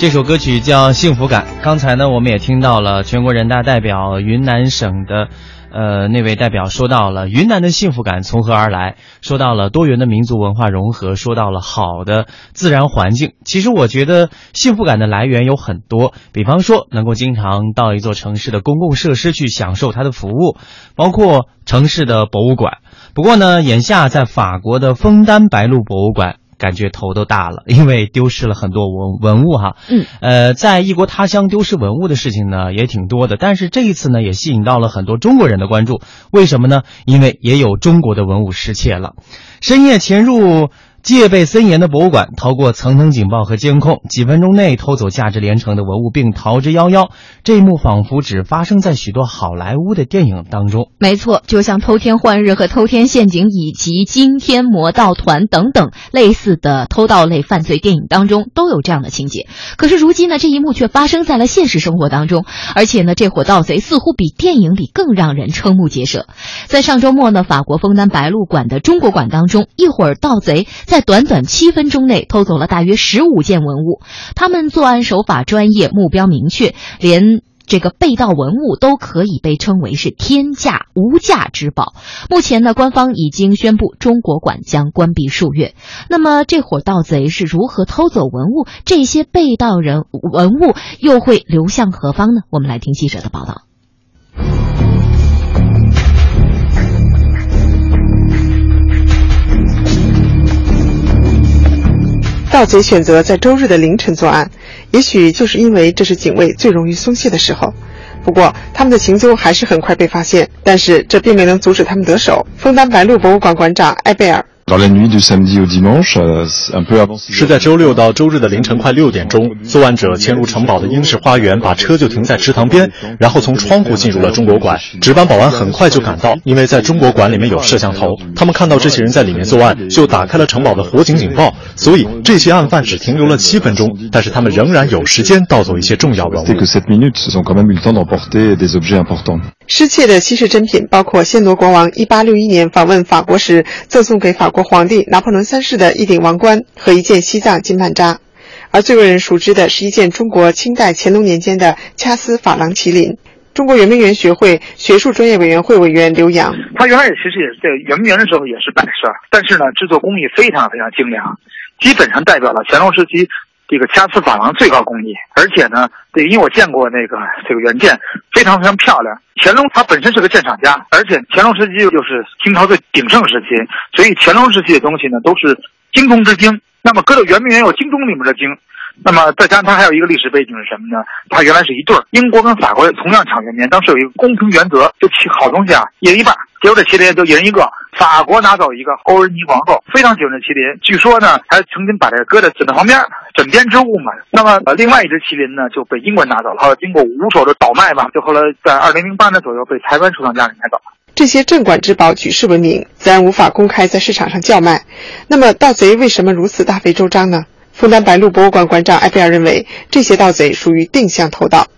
这首歌曲叫《幸福感》。刚才呢，我们也听到了全国人大代表云南省的，呃，那位代表说到了云南的幸福感从何而来，说到了多元的民族文化融合，说到了好的自然环境。其实我觉得幸福感的来源有很多，比方说能够经常到一座城市的公共设施去享受它的服务，包括城市的博物馆。不过呢，眼下在法国的枫丹白露博物馆。感觉头都大了，因为丢失了很多文文物哈。嗯，呃，在异国他乡丢失文物的事情呢也挺多的，但是这一次呢也吸引到了很多中国人的关注。为什么呢？因为也有中国的文物失窃了，深夜潜入。戒备森严的博物馆，逃过层层警报和监控，几分钟内偷走价值连城的文物并逃之夭夭。这一幕仿佛只发生在许多好莱坞的电影当中。没错，就像《偷天换日》和《偷天陷阱》以及《惊天魔盗团》等等类似的偷盗类犯罪电影当中都有这样的情节。可是如今呢，这一幕却发生在了现实生活当中，而且呢，这伙盗贼似乎比电影里更让人瞠目结舌。在上周末呢，法国枫丹白露馆的中国馆当中，一伙盗贼。在短短七分钟内偷走了大约十五件文物，他们作案手法专业，目标明确，连这个被盗文物都可以被称为是天价无价之宝。目前呢，官方已经宣布中国馆将关闭数月。那么，这伙盗贼是如何偷走文物？这些被盗人文物又会流向何方呢？我们来听记者的报道。盗贼选择在周日的凌晨作案，也许就是因为这是警卫最容易松懈的时候。不过，他们的行踪还是很快被发现，但是这并没能阻止他们得手。枫丹白露博物馆馆长埃贝尔。是在周六到周日的凌晨快六点钟，作案者潜入城堡的英式花园，把车就停在池塘边，然后从窗户进入了中国馆。值班保安很快就赶到，因为在中国馆里面有摄像头，他们看到这些人在里面作案，就打开了城堡的火警警报。所以这些案犯只停留了七分钟，但是他们仍然有时间盗走一些重要文物。失窃的稀世珍品包括暹罗国王1861年访问法国时赠送给法国皇帝拿破仑三世的一顶王冠和一件西藏金曼扎，而最为人熟知的是一件中国清代乾隆年间的掐丝珐琅麒麟。中国圆明园学会学术专业委员会委员刘洋，他原来其实也是在圆明园的时候也是摆设，但是呢，制作工艺非常非常精良，基本上代表了乾隆时期。这个掐丝珐琅最高工艺，而且呢，对因为我见过那个这个原件，非常非常漂亮。乾隆他本身是个鉴赏家，而且乾隆时期又是清朝最鼎盛时期，所以乾隆时期的东西呢都是精中之精。那么搁到圆明园有精中里面的精，那么再加上它还有一个历史背景是什么呢？它原来是一对儿，英国跟法国同样抢圆明园，当时有一个公平原则，就好东西啊一人一半，结果这麒麟就一人一个。法国拿走一个欧仁妮皇后，非常喜欢这麒麟，据说呢还曾经把这搁在枕头旁边，枕边之物嘛。那么呃，另外一只麒麟呢就被英国拿走了，后来经过五手的倒卖吧，就后来在二零零八年左右被台湾收藏家给买走了。这些镇馆之宝举世闻名，自然无法公开在市场上叫卖。那么盗贼为什么如此大费周章呢？湖南白鹿博物馆馆长埃菲尔认为，这些盗贼属于定向偷盗。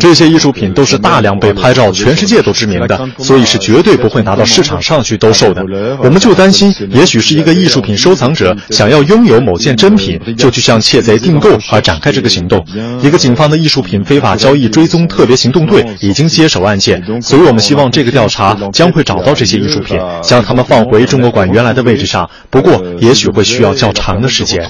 这些艺术品都是大量被拍照，全世界都知名的，所以是绝对不会拿到市场上去兜售的。我们就担心，也许是一个艺术品收藏者想要拥有某件真品，就去向窃贼订购而展开这个行动。一个警方的艺术品非法交易追踪特别行动队已经接手案件，所以我们希望这个调查将会找到这些艺术品，将它们放回中国馆原来的位置上。不过，也许会需要较长的时间。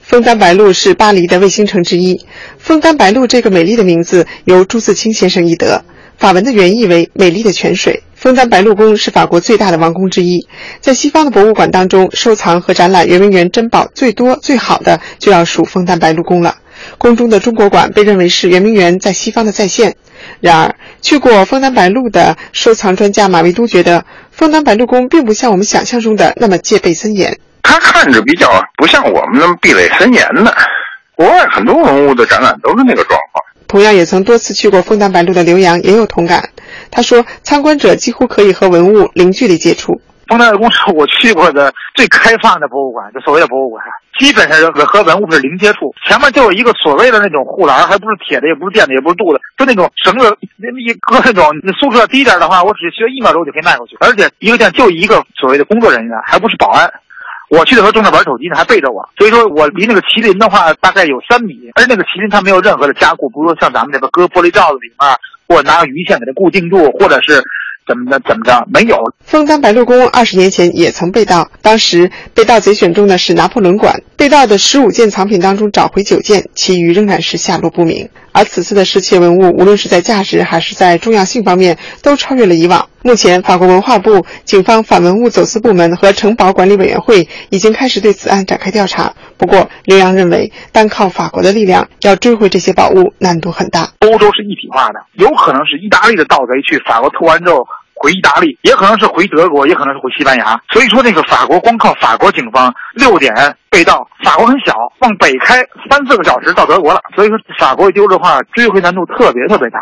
枫丹白露是巴黎的卫星城之一。枫丹白露这个美丽的名字由朱自清先生译得，法文的原意为“美丽的泉水”。枫丹白露宫是法国最大的王宫之一，在西方的博物馆当中，收藏和展览圆明园珍宝最多最好的就要数枫丹白露宫了。宫中的中国馆被认为是圆明园在西方的再现。然而，去过枫丹白露的收藏专家马未都觉得，枫丹白露宫并不像我们想象中的那么戒备森严。它看着比较不像我们那么壁垒森严的，国外很多文物的展览都是那个状况。同样也曾多次去过枫丹白露的刘洋也有同感。他说，参观者几乎可以和文物零距离接触。枫丹白露是我去过的最开放的博物馆，就所谓的博物馆，基本上和和文物是零接触。前面就有一个所谓的那种护栏，还不是铁的，也不是电的，也不是镀的，就那种绳子，一搁那种速度要低点的话，我只需要一秒钟就可以迈过去。而且一个店就一个所谓的工作人员，还不是保安。我去的时候正在玩手机呢，还背着我，所以说我离那个麒麟的话大概有三米，而那个麒麟它没有任何的加固，不是说像咱们这个搁玻璃罩子里面，或者拿个鱼线给它固定住，或者是怎么着怎么着，没有。枫丹白露宫二十年前也曾被盗，当时被盗贼选中的是拿破仑馆，被盗的十五件藏品当中找回九件，其余仍然是下落不明。而此次的失窃文物，无论是在价值还是在重要性方面，都超越了以往。目前，法国文化部、警方反文物走私部门和城堡管理委员会已经开始对此案展开调查。不过，刘洋认为，单靠法国的力量要追回这些宝物难度很大。欧洲是一体化的，有可能是意大利的盗贼去法国偷完之后回意大利，也可能是回德国，也可能是回西班牙。所以说，那个法国光靠法国警方六点被盗，法国很小，往北开三四个小时到德国了。所以说，法国一丢的话，追回难度特别特别大。